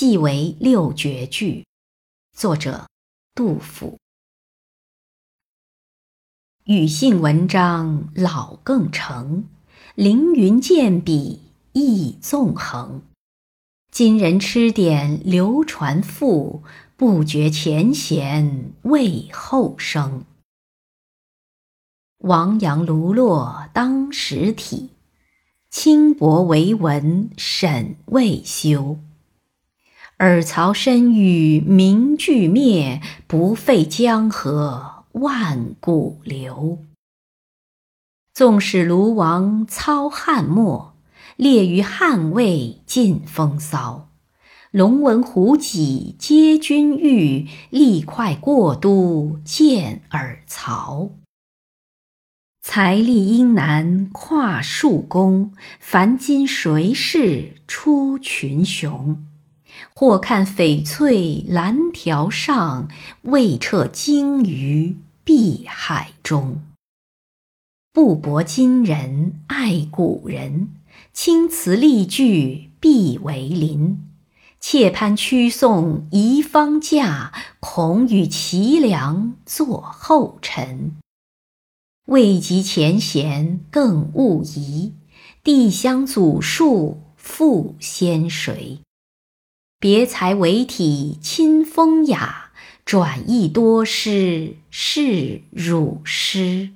系为六绝句。作者杜甫。语信文章老更成，凌云剑笔意纵横。今人吃点流传赋，不觉前贤为后生。王杨卢骆当时体，轻薄为文审未休。尔曹身与名俱灭，不废江河。万古流。纵使卢王操汉末，列于汉魏尽风骚。龙文虎戟皆君御，力快过都见尔曹。财力英男跨数宫，凡今谁是出群雄？或看翡翠蓝条上，未彻鲸鱼碧海中。不博今人爱古人，青词丽句必为邻。妾攀曲颂遗方价，恐与齐梁作后尘。未及前贤更勿疑，帝乡祖树复先谁？别裁为体亲风雅，转意多诗是汝师。